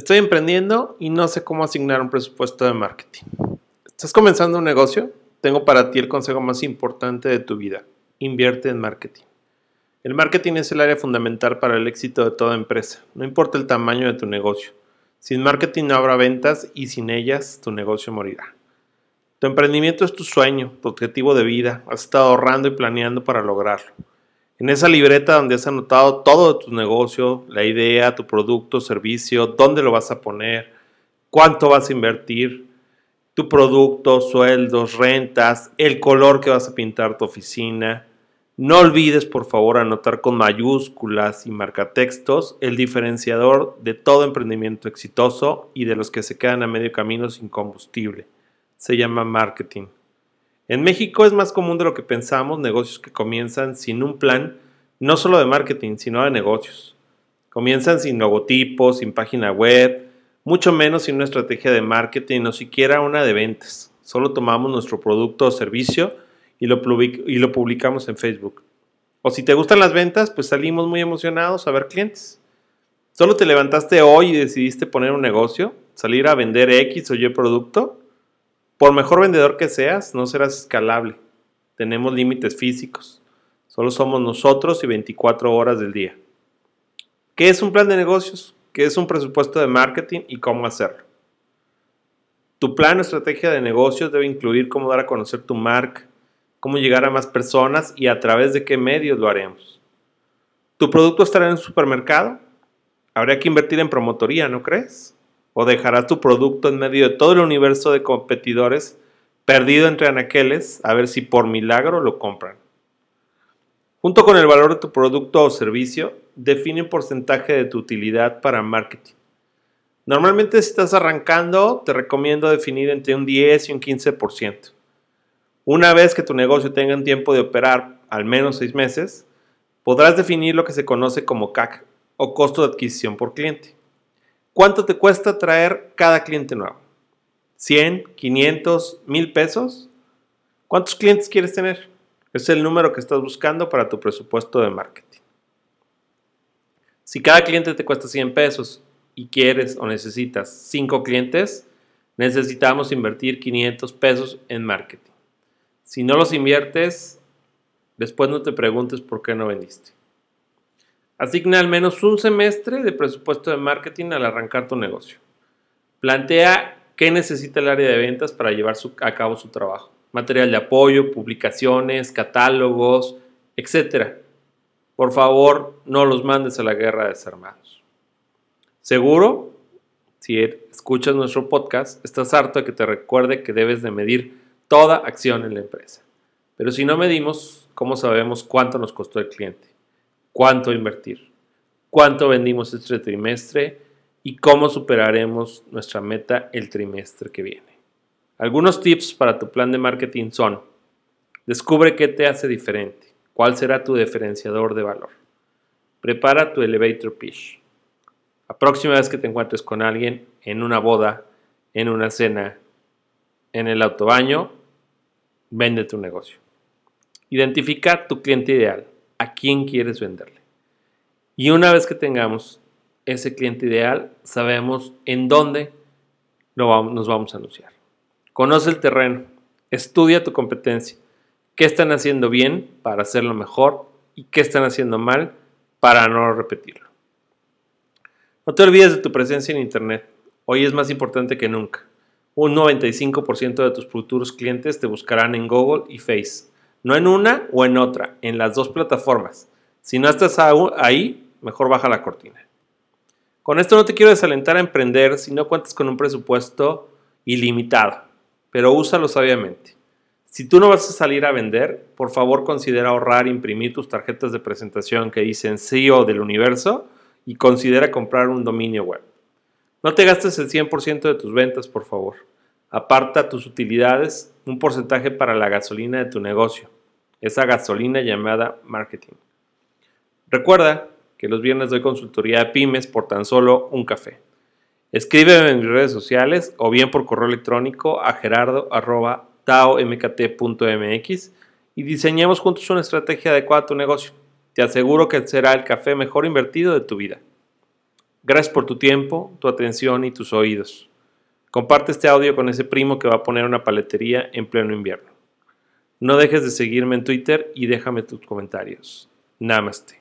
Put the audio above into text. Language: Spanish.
Estoy emprendiendo y no sé cómo asignar un presupuesto de marketing. ¿Estás comenzando un negocio? Tengo para ti el consejo más importante de tu vida. Invierte en marketing. El marketing es el área fundamental para el éxito de toda empresa, no importa el tamaño de tu negocio. Sin marketing no habrá ventas y sin ellas tu negocio morirá. Tu emprendimiento es tu sueño, tu objetivo de vida. Has estado ahorrando y planeando para lograrlo. En esa libreta donde has anotado todo de tu negocio, la idea, tu producto, servicio, dónde lo vas a poner, cuánto vas a invertir, tu producto, sueldos, rentas, el color que vas a pintar tu oficina. No olvides, por favor, anotar con mayúsculas y marcatextos el diferenciador de todo emprendimiento exitoso y de los que se quedan a medio camino sin combustible. Se llama marketing. En México es más común de lo que pensamos negocios que comienzan sin un plan, no solo de marketing, sino de negocios. Comienzan sin logotipos, sin página web, mucho menos sin una estrategia de marketing o siquiera una de ventas. Solo tomamos nuestro producto o servicio y lo, y lo publicamos en Facebook. O si te gustan las ventas, pues salimos muy emocionados a ver clientes. Solo te levantaste hoy y decidiste poner un negocio, salir a vender X o Y producto por mejor vendedor que seas, no serás escalable. Tenemos límites físicos. Solo somos nosotros y 24 horas del día. ¿Qué es un plan de negocios? ¿Qué es un presupuesto de marketing y cómo hacerlo? Tu plan o estrategia de negocios debe incluir cómo dar a conocer tu marca, cómo llegar a más personas y a través de qué medios lo haremos. ¿Tu producto estará en un supermercado? Habría que invertir en promotoría, ¿no crees? O dejarás tu producto en medio de todo el universo de competidores perdido entre anaqueles a ver si por milagro lo compran. Junto con el valor de tu producto o servicio, define un porcentaje de tu utilidad para marketing. Normalmente si estás arrancando, te recomiendo definir entre un 10 y un 15%. Una vez que tu negocio tenga un tiempo de operar al menos 6 meses, podrás definir lo que se conoce como CAC o costo de adquisición por cliente. ¿Cuánto te cuesta traer cada cliente nuevo? ¿100, 500, 1000 pesos? ¿Cuántos clientes quieres tener? Es el número que estás buscando para tu presupuesto de marketing. Si cada cliente te cuesta 100 pesos y quieres o necesitas 5 clientes, necesitamos invertir 500 pesos en marketing. Si no los inviertes, después no te preguntes por qué no vendiste. Asigna al menos un semestre de presupuesto de marketing al arrancar tu negocio. Plantea qué necesita el área de ventas para llevar a cabo su trabajo. Material de apoyo, publicaciones, catálogos, etc. Por favor, no los mandes a la guerra de desarmados. Seguro, si escuchas nuestro podcast, estás harto de que te recuerde que debes de medir toda acción en la empresa. Pero si no medimos, ¿cómo sabemos cuánto nos costó el cliente? Cuánto invertir, cuánto vendimos este trimestre y cómo superaremos nuestra meta el trimestre que viene. Algunos tips para tu plan de marketing son, descubre qué te hace diferente, cuál será tu diferenciador de valor. Prepara tu elevator pitch. La próxima vez que te encuentres con alguien en una boda, en una cena, en el autobaño, vende tu negocio. Identifica tu cliente ideal a quién quieres venderle. Y una vez que tengamos ese cliente ideal, sabemos en dónde nos vamos a anunciar. Conoce el terreno, estudia tu competencia, qué están haciendo bien para hacerlo mejor y qué están haciendo mal para no repetirlo. No te olvides de tu presencia en Internet. Hoy es más importante que nunca. Un 95% de tus futuros clientes te buscarán en Google y Face no en una o en otra, en las dos plataformas. Si no estás ahí, mejor baja la cortina. Con esto no te quiero desalentar a emprender si no cuentas con un presupuesto ilimitado, pero úsalo sabiamente. Si tú no vas a salir a vender, por favor considera ahorrar imprimir tus tarjetas de presentación que dicen CEO del universo y considera comprar un dominio web. No te gastes el 100% de tus ventas, por favor. Aparta tus utilidades, un porcentaje para la gasolina de tu negocio, esa gasolina llamada marketing. Recuerda que los viernes doy consultoría de pymes por tan solo un café. Escríbeme en mis redes sociales o bien por correo electrónico a gerardo.taomkt.mx y diseñemos juntos una estrategia adecuada a tu negocio. Te aseguro que será el café mejor invertido de tu vida. Gracias por tu tiempo, tu atención y tus oídos. Comparte este audio con ese primo que va a poner una paletería en pleno invierno. No dejes de seguirme en Twitter y déjame tus comentarios. Namaste.